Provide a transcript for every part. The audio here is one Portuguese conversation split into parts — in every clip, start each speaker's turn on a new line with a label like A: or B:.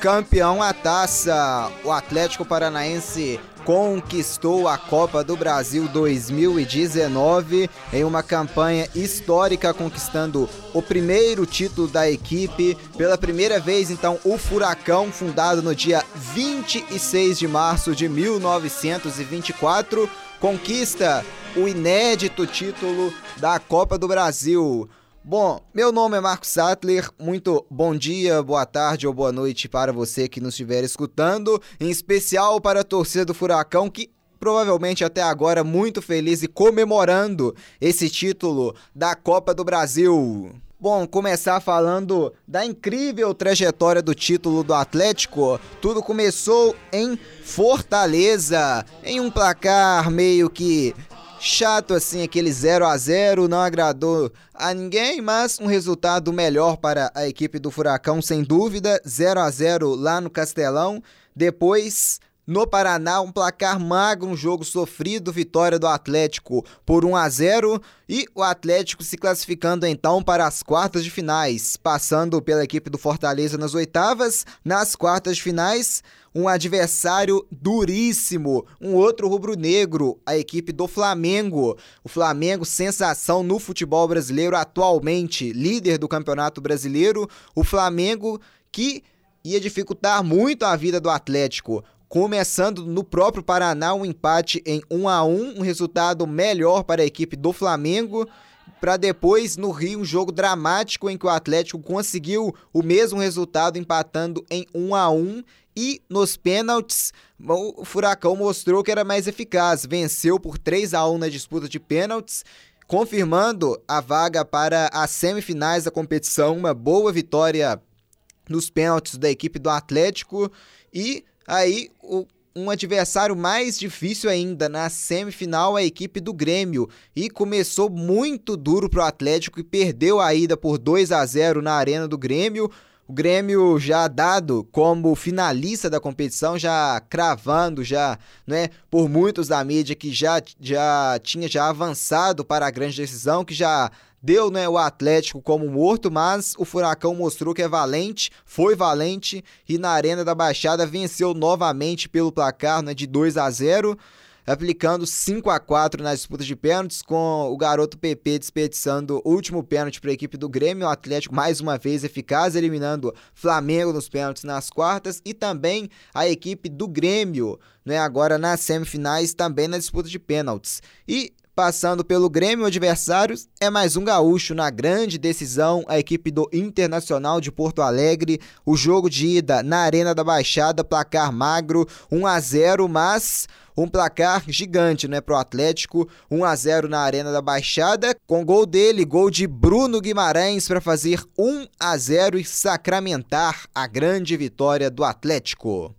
A: campeão a taça, o Atlético Paranaense conquistou a Copa do Brasil 2019 em uma campanha histórica, conquistando o primeiro título da equipe. Pela primeira vez, então, o Furacão, fundado no dia 26 de março de 1924, conquista o inédito título da Copa do Brasil. Bom, meu nome é Marcos Sattler, muito bom dia, boa tarde ou boa noite para você que nos estiver escutando, em especial para a torcida do Furacão que provavelmente até agora muito feliz e comemorando esse título da Copa do Brasil. Bom, começar falando da incrível trajetória do título do Atlético. Tudo começou em Fortaleza, em um placar meio que chato assim, aquele 0 a 0 não agradou a ninguém, mas um resultado melhor para a equipe do Furacão, sem dúvida. 0 a 0 lá no Castelão. Depois, no Paraná, um placar magro, um jogo sofrido, vitória do Atlético por 1 a 0 e o Atlético se classificando então para as quartas de finais, passando pela equipe do Fortaleza nas oitavas, nas quartas de finais um adversário duríssimo, um outro rubro-negro, a equipe do Flamengo. O Flamengo, sensação no futebol brasileiro atualmente, líder do Campeonato Brasileiro. O Flamengo que ia dificultar muito a vida do Atlético. Começando no próprio Paraná, um empate em 1 a 1 um resultado melhor para a equipe do Flamengo para depois no Rio um jogo dramático em que o Atlético conseguiu o mesmo resultado empatando em 1 a 1 e nos pênaltis, o Furacão mostrou que era mais eficaz, venceu por 3 a 1 na disputa de pênaltis, confirmando a vaga para as semifinais da competição, uma boa vitória nos pênaltis da equipe do Atlético e aí o um adversário mais difícil ainda na semifinal a equipe do Grêmio e começou muito duro para o Atlético e perdeu a ida por 2 a 0 na arena do Grêmio. O Grêmio já dado como finalista da competição, já cravando já, né, por muitos da mídia que já, já tinha já avançado para a grande decisão, que já deu né, o Atlético como morto, mas o Furacão mostrou que é valente, foi valente e na Arena da Baixada venceu novamente pelo placar né, de 2 a 0 aplicando 5 a 4 nas disputas de pênaltis, com o garoto PP desperdiçando o último pênalti para a equipe do Grêmio, o Atlético mais uma vez eficaz, eliminando Flamengo nos pênaltis nas quartas e também a equipe do Grêmio, né, agora nas semifinais, também na disputa de pênaltis. E Passando pelo Grêmio adversários, é mais um gaúcho na grande decisão, a equipe do Internacional de Porto Alegre. O jogo de ida na Arena da Baixada, placar magro, 1 a 0, mas um placar gigante, né, pro Atlético, 1 a 0 na Arena da Baixada, com gol dele, gol de Bruno Guimarães para fazer 1 a 0 e sacramentar a grande vitória do Atlético.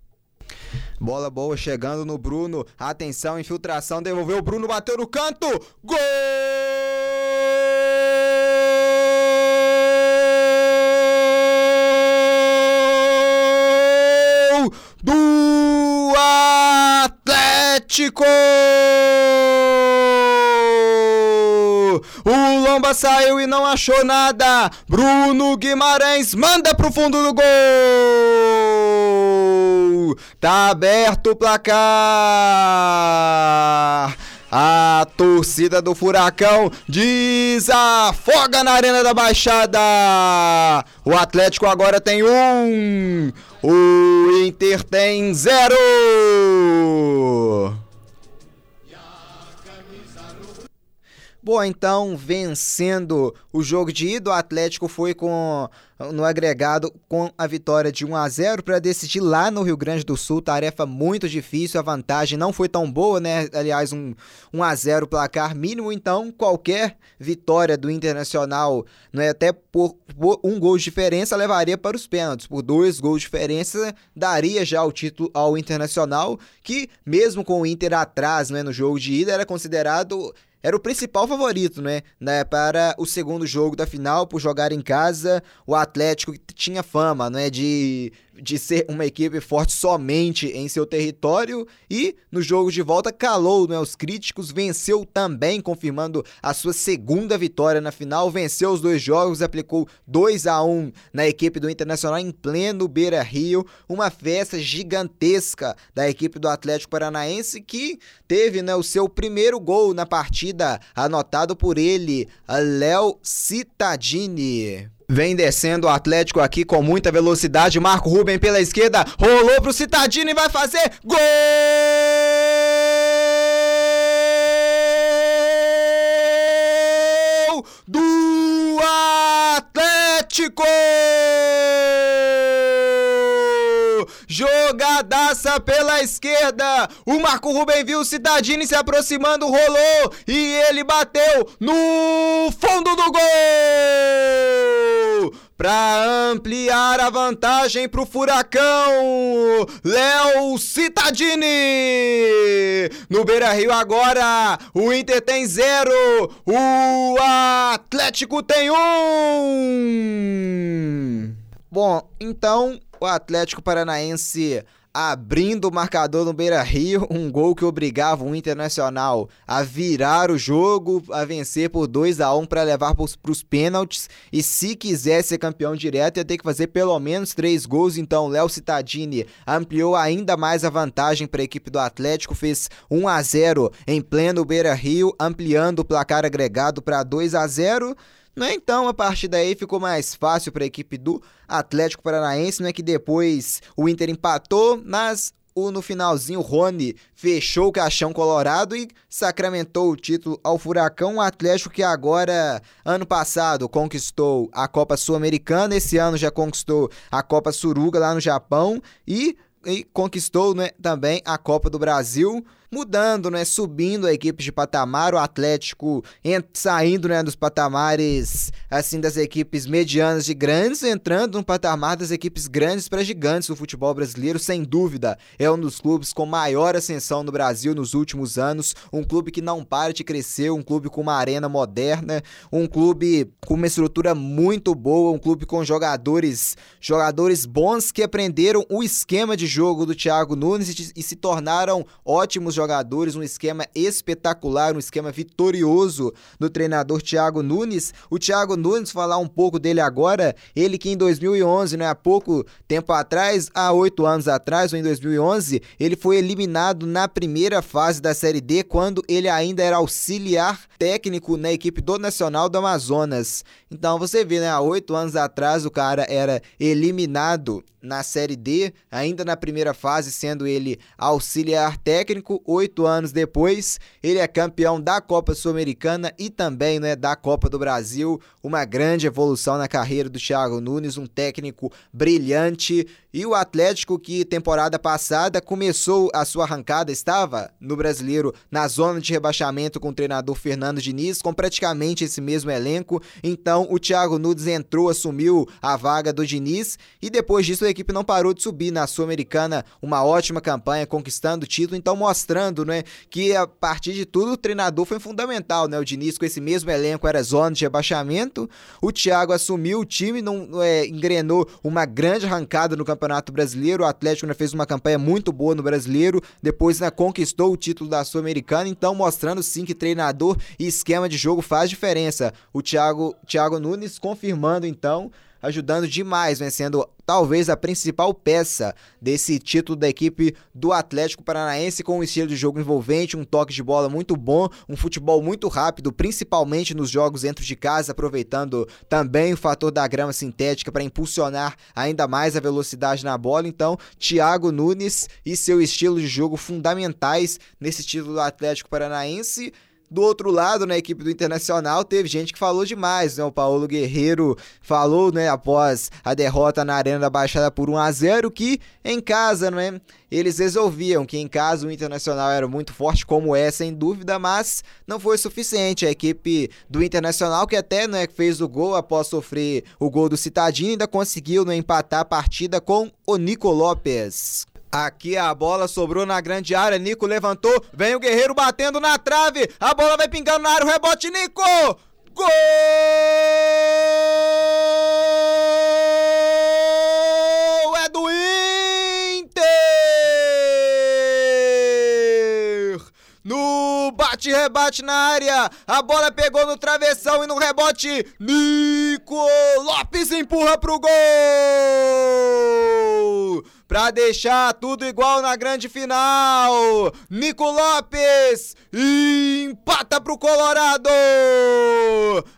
A: Bola boa chegando no Bruno. Atenção, infiltração. Devolveu o Bruno, bateu no canto. Gol! Do Atlético! O Lomba saiu e não achou nada. Bruno Guimarães manda pro fundo do gol. Tá aberto o placar. A torcida do Furacão desafoga na Arena da Baixada. O Atlético agora tem um. O Inter tem zero. Bom, então, vencendo o jogo de ida, o Atlético foi com no agregado com a vitória de 1 a 0 para decidir lá no Rio Grande do Sul. Tarefa muito difícil, a vantagem não foi tão boa, né? Aliás, um 1 a 0 placar mínimo, então qualquer vitória do Internacional, é até por, por, um gol de diferença levaria para os pênaltis. Por dois gols de diferença daria já o título ao Internacional, que mesmo com o Inter atrás, é no jogo de ida era considerado era o principal favorito, né, né, para o segundo jogo da final, por jogar em casa, o Atlético que tinha fama, né, de de ser uma equipe forte somente em seu território. E no jogo de volta calou né, os críticos, venceu também, confirmando a sua segunda vitória na final, venceu os dois jogos, aplicou 2 a 1 na equipe do Internacional em pleno Beira-Rio, uma festa gigantesca da equipe do Atlético Paranaense que teve né, o seu primeiro gol na partida anotado por ele, Léo Cittadini. Vem descendo o Atlético aqui com muita velocidade. Marco Ruben pela esquerda. Rolou pro Citadini e vai fazer gol! Do Atlético! Jogadaça pela esquerda. O Marco Ruben viu o Cidadini se aproximando, rolou e ele bateu no fundo do gol para ampliar a vantagem para o Furacão. Léo Citadini. No Beira Rio agora, o Inter tem zero, o Atlético tem um. Bom, então o Atlético Paranaense abrindo o marcador no Beira Rio, um gol que obrigava o Internacional a virar o jogo, a vencer por 2 a 1 para levar para os pênaltis. E se quisesse ser campeão direto, ia ter que fazer pelo menos três gols. Então, Léo Cittadini ampliou ainda mais a vantagem para a equipe do Atlético, fez 1 a 0 em pleno Beira Rio, ampliando o placar agregado para 2 a 0. Né? Então, a partir daí ficou mais fácil para a equipe do Atlético Paranaense, é que depois o Inter empatou, mas no finalzinho, o Rony fechou o caixão colorado e sacramentou o título ao Furacão, o Atlético que agora, ano passado, conquistou a Copa Sul-Americana, esse ano já conquistou a Copa Suruga lá no Japão e, e conquistou né, também a Copa do Brasil mudando, né, subindo a equipe de patamar, o Atlético saindo, né, dos patamares assim das equipes medianas de grandes, entrando no patamar das equipes grandes para gigantes do futebol brasileiro, sem dúvida. É um dos clubes com maior ascensão no Brasil nos últimos anos, um clube que não para de crescer, um clube com uma arena moderna, um clube com uma estrutura muito boa, um clube com jogadores, jogadores bons que aprenderam o esquema de jogo do Thiago Nunes e, e se tornaram ótimos jogadores jogadores, um esquema espetacular, um esquema vitorioso do treinador Thiago Nunes. O Thiago Nunes, falar um pouco dele agora, ele que em 2011, né, há pouco tempo atrás, há oito anos atrás, ou em 2011, ele foi eliminado na primeira fase da Série D, quando ele ainda era auxiliar técnico na equipe do Nacional do Amazonas. Então você vê, né, há oito anos atrás o cara era eliminado na Série D, ainda na primeira fase, sendo ele auxiliar técnico. Oito anos depois, ele é campeão da Copa Sul-Americana e também né, da Copa do Brasil. Uma grande evolução na carreira do Thiago Nunes, um técnico brilhante. E o Atlético, que temporada passada começou a sua arrancada, estava no brasileiro na zona de rebaixamento com o treinador Fernando Diniz, com praticamente esse mesmo elenco. Então, o Thiago Nunes entrou, assumiu a vaga do Diniz e depois disso equipe não parou de subir na Sul-Americana, uma ótima campanha, conquistando o título, então mostrando, né, que a partir de tudo o treinador foi fundamental, né? O Diniz com esse mesmo elenco era zona de rebaixamento, o Thiago assumiu o time, não é, engrenou uma grande arrancada no Campeonato Brasileiro, o Atlético né, fez uma campanha muito boa no Brasileiro, depois né, conquistou o título da Sul-Americana, então mostrando sim que treinador e esquema de jogo faz diferença. O Thiago, Thiago Nunes confirmando então ajudando demais, vencendo talvez a principal peça desse título da equipe do Atlético Paranaense, com um estilo de jogo envolvente, um toque de bola muito bom, um futebol muito rápido, principalmente nos jogos dentro de casa, aproveitando também o fator da grama sintética para impulsionar ainda mais a velocidade na bola. Então, Thiago Nunes e seu estilo de jogo fundamentais nesse título do Atlético Paranaense. Do outro lado, na equipe do Internacional, teve gente que falou demais, né? O Paulo Guerreiro falou, né, após a derrota na Arena da Baixada por 1 a 0 que em casa, né, eles resolviam que em casa o Internacional era muito forte, como é, sem dúvida, mas não foi suficiente. A equipe do Internacional, que até né, fez o gol após sofrer o gol do Citadinho, ainda conseguiu né, empatar a partida com o Nico Lopes. Aqui a bola sobrou na grande área. Nico levantou. Vem o Guerreiro batendo na trave. A bola vai pingando na área. O rebote, Nico! Gol! É do Inter! No bate-rebate na área. A bola pegou no travessão e no rebote. Nico Lopes empurra pro gol! Pra deixar tudo igual na grande final. Nico Lopes empata pro Colorado.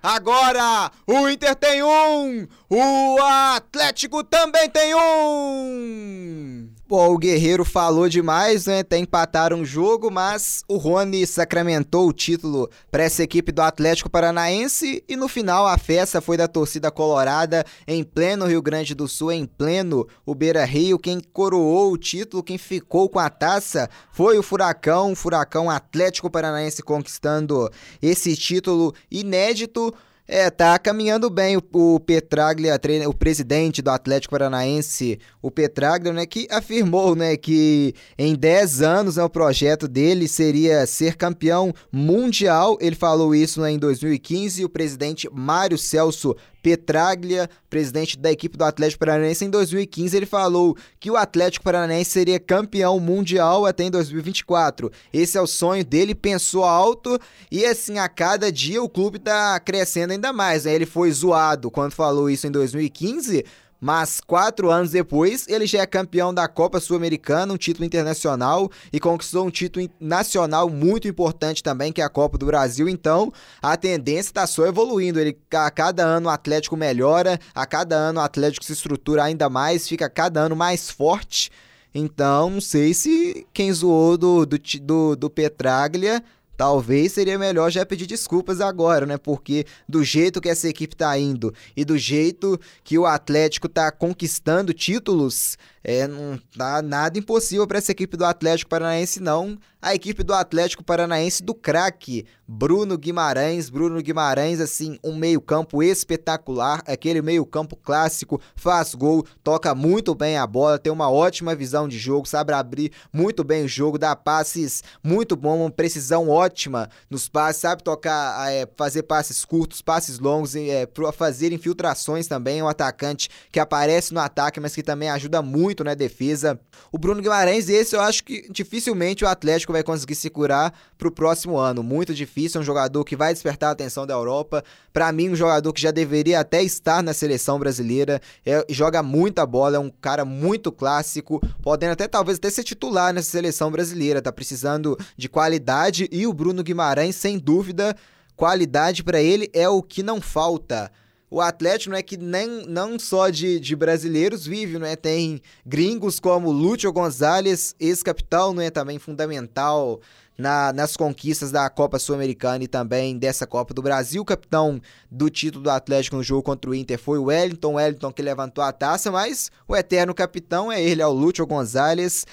A: Agora o Inter tem um. O Atlético também tem um. Bom, o Guerreiro falou demais, né? Até empataram o jogo, mas o Rony sacramentou o título para essa equipe do Atlético Paranaense e no final a festa foi da torcida colorada em pleno Rio Grande do Sul, em pleno o Beira Rio. Quem coroou o título, quem ficou com a taça foi o Furacão, o Furacão Atlético Paranaense conquistando esse título inédito. É, tá caminhando bem o, o Petraglia, o presidente do Atlético Paranaense, o Petraglia, né, que afirmou, né, que em 10 anos né, o projeto dele seria ser campeão mundial. Ele falou isso né, em 2015. O presidente Mário Celso Petraglia, presidente da equipe do Atlético Paranaense, em 2015 ele falou que o Atlético Paranaense seria campeão mundial até em 2024. Esse é o sonho dele, pensou alto e assim a cada dia o clube está crescendo ainda mais. Né? Ele foi zoado quando falou isso em 2015 mas quatro anos depois ele já é campeão da Copa Sul-Americana, um título internacional e conquistou um título nacional muito importante também, que é a Copa do Brasil. Então a tendência está só evoluindo. Ele, a cada ano o Atlético melhora, a cada ano o Atlético se estrutura ainda mais, fica cada ano mais forte. Então, não sei se quem zoou do, do, do, do Petraglia Talvez seria melhor já pedir desculpas agora, né? Porque do jeito que essa equipe tá indo e do jeito que o Atlético tá conquistando títulos, é, não tá nada impossível para essa equipe do Atlético Paranaense, não. A equipe do Atlético Paranaense do craque Bruno Guimarães. Bruno Guimarães, assim, um meio-campo espetacular, aquele meio-campo clássico, faz gol, toca muito bem a bola, tem uma ótima visão de jogo, sabe abrir muito bem o jogo, dá passes muito bom, uma precisão ótima nos passes, sabe tocar, é, fazer passes curtos, passes longos, é, fazer infiltrações também. É um atacante que aparece no ataque, mas que também ajuda muito na defesa. O Bruno Guimarães, esse eu acho que dificilmente o Atlético vai conseguir se curar pro próximo ano. Muito difícil, é um jogador que vai despertar a atenção da Europa. Para mim, um jogador que já deveria até estar na seleção brasileira. É, joga muita bola, é um cara muito clássico, podendo até talvez até ser titular nessa seleção brasileira. Tá precisando de qualidade e o Bruno Guimarães, sem dúvida, qualidade para ele é o que não falta o Atlético não é que nem não só de, de brasileiros vive, não é? Tem gringos como Lúcio Gonzalez, ex-capitão, não é também fundamental na, nas conquistas da Copa Sul-Americana e também dessa Copa do Brasil. O capitão do título do Atlético no jogo contra o Inter foi o Wellington, Wellington que levantou a taça, mas o eterno capitão é ele, é o Lúcio Gonzalez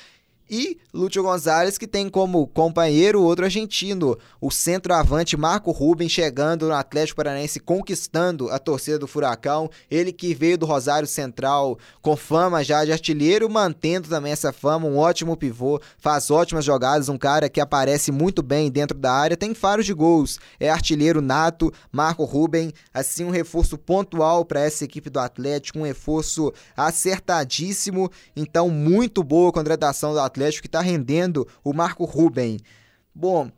A: e Lúcio Gonzalez, que tem como companheiro outro argentino, o centroavante Marco Ruben, chegando no Atlético Paranaense, conquistando a torcida do Furacão. Ele que veio do Rosário Central com fama já de artilheiro, mantendo também essa fama, um ótimo pivô, faz ótimas jogadas, um cara que aparece muito bem dentro da área, tem faros de gols, é artilheiro nato, Marco Ruben, assim um reforço pontual para essa equipe do Atlético, um reforço acertadíssimo, então muito boa contratação do Atlético Atlético que está rendendo o Marco Ruben. Bom,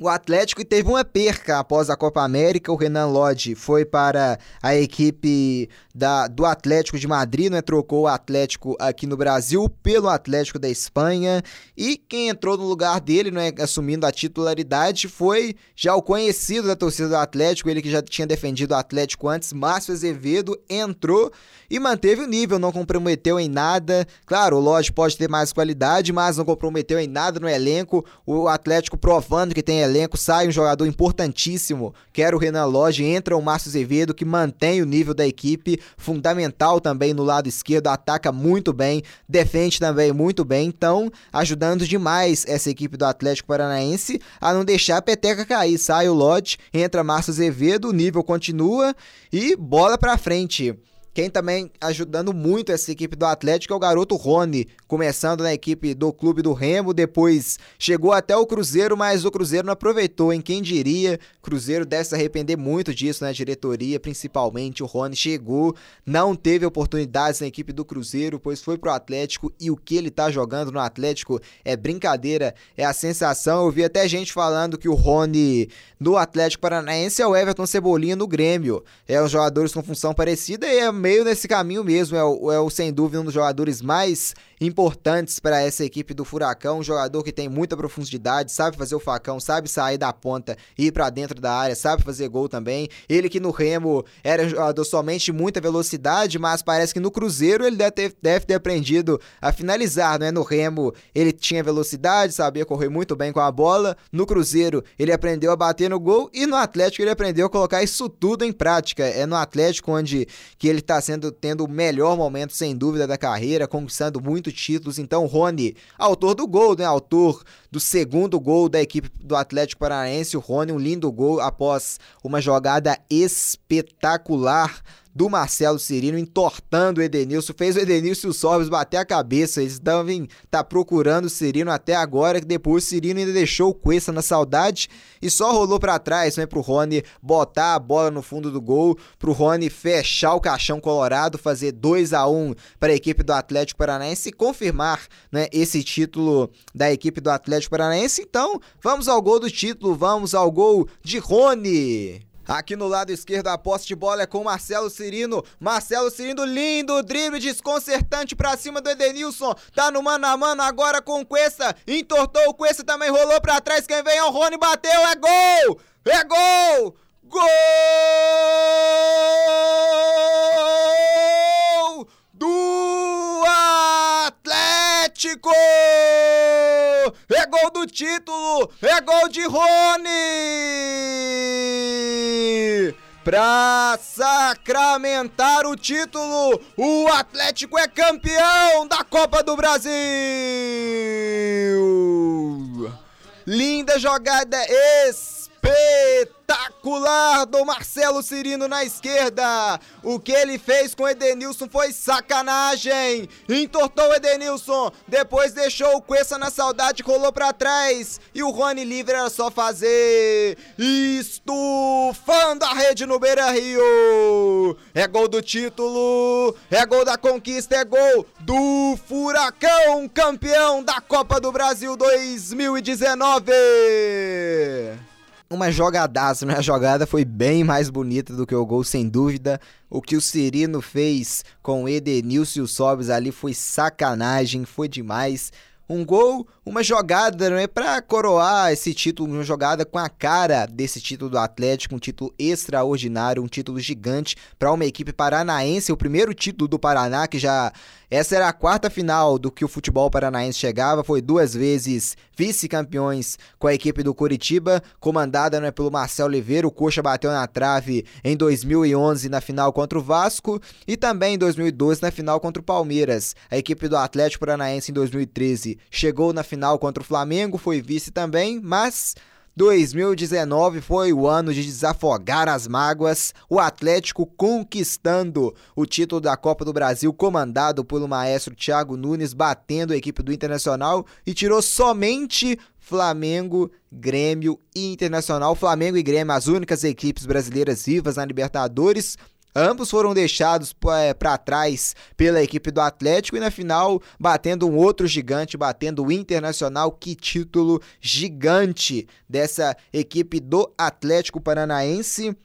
A: o Atlético teve uma perca após a Copa América. O Renan Lodge foi para a equipe da, do Atlético de Madrid, né? trocou o Atlético aqui no Brasil pelo Atlético da Espanha. E quem entrou no lugar dele, né, assumindo a titularidade, foi já o conhecido da torcida do Atlético, ele que já tinha defendido o Atlético antes, Márcio Azevedo, entrou e manteve o nível, não comprometeu em nada. Claro, o Lodge pode ter mais qualidade, mas não comprometeu em nada no elenco. O Atlético provando que tem elenco, sai um jogador importantíssimo, que era o Renan Lodge, entra o Márcio Azevedo, que mantém o nível da equipe, fundamental também no lado esquerdo, ataca muito bem, defende também muito bem, então ajudando demais essa equipe do Atlético Paranaense a não deixar a peteca cair. Sai o Lodge, entra Márcio Azevedo, o nível continua e bola pra frente. Quem também ajudando muito essa equipe do Atlético é o garoto Rony, começando na equipe do Clube do Remo, depois chegou até o Cruzeiro, mas o Cruzeiro não aproveitou, em quem diria? Cruzeiro deve se arrepender muito disso na né? diretoria, principalmente o Rony chegou, não teve oportunidades na equipe do Cruzeiro, pois foi pro Atlético e o que ele tá jogando no Atlético é brincadeira, é a sensação. Eu vi até gente falando que o Rony do Atlético Paranaense é o Everton Cebolinha no Grêmio. É os jogadores com função parecida e é meio nesse caminho mesmo. É o, é o sem dúvida um dos jogadores mais importantes para essa equipe do Furacão. Um jogador que tem muita profundidade, sabe fazer o facão, sabe sair da ponta e ir para dentro da área, sabe fazer gol também. Ele que no Remo era um jogador somente de muita velocidade, mas parece que no Cruzeiro ele deve ter, deve ter aprendido a finalizar, não é? No Remo ele tinha velocidade, sabia correr muito bem com a bola. No Cruzeiro ele aprendeu a bater no gol e no Atlético ele aprendeu a colocar isso tudo em prática. É no Atlético onde que ele está sendo tendo o melhor momento sem dúvida da carreira, conquistando muito títulos. Então, Rony, autor do gol, né? Autor do segundo gol da equipe do Atlético Paranaense. O Rony, um lindo gol após uma jogada espetacular do Marcelo Cirino, entortando o Edenilson, fez o Edenilson e o Sobres bater a cabeça, eles devem tá procurando o Cirino até agora, que depois o Cirino ainda deixou o Cuesta na saudade e só rolou para trás, né, pro Rony botar a bola no fundo do gol, pro Rony fechar o caixão colorado, fazer 2 a 1 para a equipe do Atlético Paranaense e confirmar, né, esse título da equipe do Atlético Paranaense. Então, vamos ao gol do título, vamos ao gol de Rony. Aqui no lado esquerdo a posse de bola é com Marcelo Cirino. Marcelo Cirino, lindo drible desconcertante pra cima do Edenilson. Tá no mano a mano agora com o Cuesta. Entortou o Cuesta, também rolou pra trás. Quem vem é o Rony, bateu, é gol! É gol! Gol! Do Atlético! Gol do título! É gol de Rony! Pra sacramentar o título, o Atlético é campeão da Copa do Brasil! Linda jogada espetacular do Marcelo Cirino na esquerda. O que ele fez com Edenilson foi sacanagem. Entortou Edenilson, depois deixou o Cuesta na saudade, rolou para trás. E o Rony livre era só fazer. Estufando a rede no Beira Rio. É gol do título, é gol da conquista, é gol do Furacão, campeão da Copa do Brasil 2019 uma jogadaça, né? A jogada foi bem mais bonita do que o gol, sem dúvida. O que o Cirino fez com o Edenilson e o Sobres ali foi sacanagem, foi demais. Um gol, uma jogada, não é para coroar esse título, uma jogada com a cara desse título do Atlético, um título extraordinário, um título gigante para uma equipe paranaense, o primeiro título do Paraná que já essa era a quarta final do que o futebol paranaense chegava, foi duas vezes vice-campeões com a equipe do Curitiba, comandada né, pelo Marcelo Oliveira. O Coxa bateu na trave em 2011 na final contra o Vasco e também em 2012 na final contra o Palmeiras. A equipe do Atlético Paranaense em 2013 chegou na final contra o Flamengo, foi vice também, mas 2019 foi o ano de desafogar as mágoas, o Atlético conquistando o título da Copa do Brasil, comandado pelo maestro Thiago Nunes, batendo a equipe do Internacional e tirou somente Flamengo, Grêmio e Internacional. Flamengo e Grêmio, as únicas equipes brasileiras vivas na Libertadores. Ambos foram deixados é, para trás pela equipe do Atlético e na final batendo um outro gigante, batendo o Internacional. Que título gigante dessa equipe do Atlético Paranaense.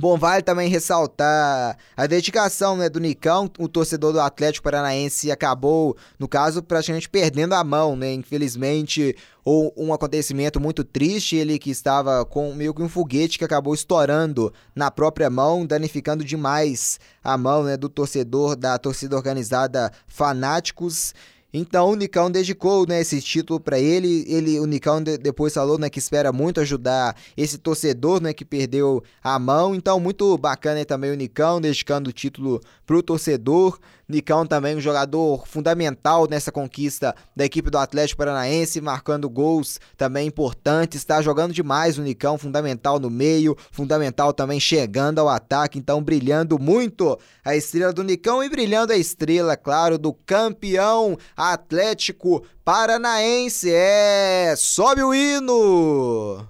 A: Bom, vale também ressaltar a dedicação né, do Nicão, o torcedor do Atlético Paranaense acabou, no caso, praticamente perdendo a mão, né? Infelizmente, ou um acontecimento muito triste, ele que estava com meio que um foguete que acabou estourando na própria mão, danificando demais a mão né, do torcedor da torcida organizada Fanáticos. Então o Nicão dedicou né, esse título para ele. ele. O Nicão de, depois falou né, que espera muito ajudar esse torcedor né, que perdeu a mão. Então, muito bacana também o Nicão dedicando o título para o torcedor. Nicão também um jogador fundamental nessa conquista da equipe do Atlético Paranaense, marcando gols também importantes, está jogando demais o Nicão, fundamental no meio, fundamental também chegando ao ataque, então brilhando muito a estrela do Nicão e brilhando a estrela, claro, do campeão Atlético Paranaense. É, sobe o hino!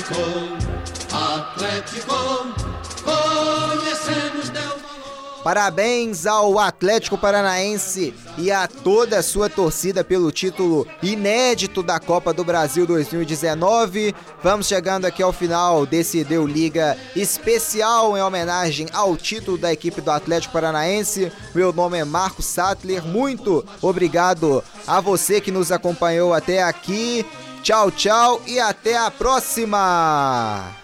B: Atlético, Atlético, conhecemos
A: Parabéns ao Atlético Paranaense e a toda a sua torcida pelo título inédito da Copa do Brasil 2019. Vamos chegando aqui ao final desse Deu Liga especial em homenagem ao título da equipe do Atlético Paranaense. Meu nome é Marcos Sattler. Muito obrigado a você que nos acompanhou até aqui. Tchau, tchau e até a próxima!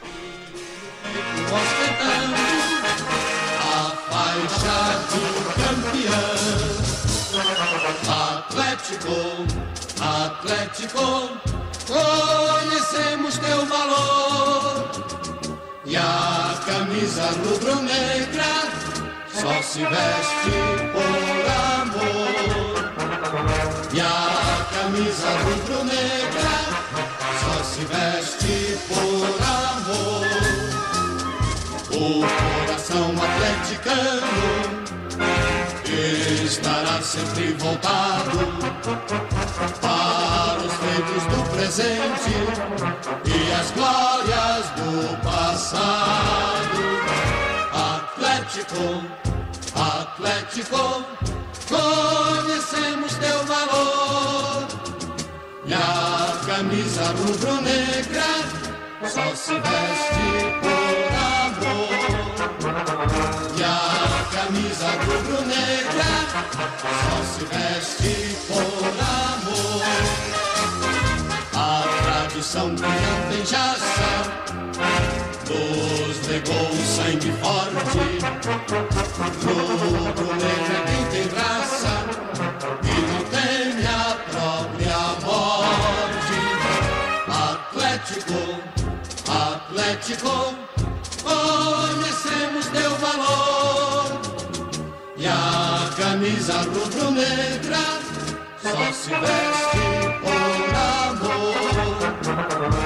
B: Atlético, conhecemos teu valor. E a camisa rubro-negra só se veste por amor. E a camisa rubro-negra se veste por amor. O coração atleticano estará sempre voltado para os feitos do presente e as glórias do passado. Atlético, Atlético, conhecemos teu valor. E a camisa rubro-negra só se veste por amor. E a camisa rubro-negra só se veste por amor. A tradição que não tem jaça nos legou sangue forte. Rubro-negra quem tem raça Atlético, Atlético, conhecemos teu valor. E a camisa rubro-negra só se veste por amor.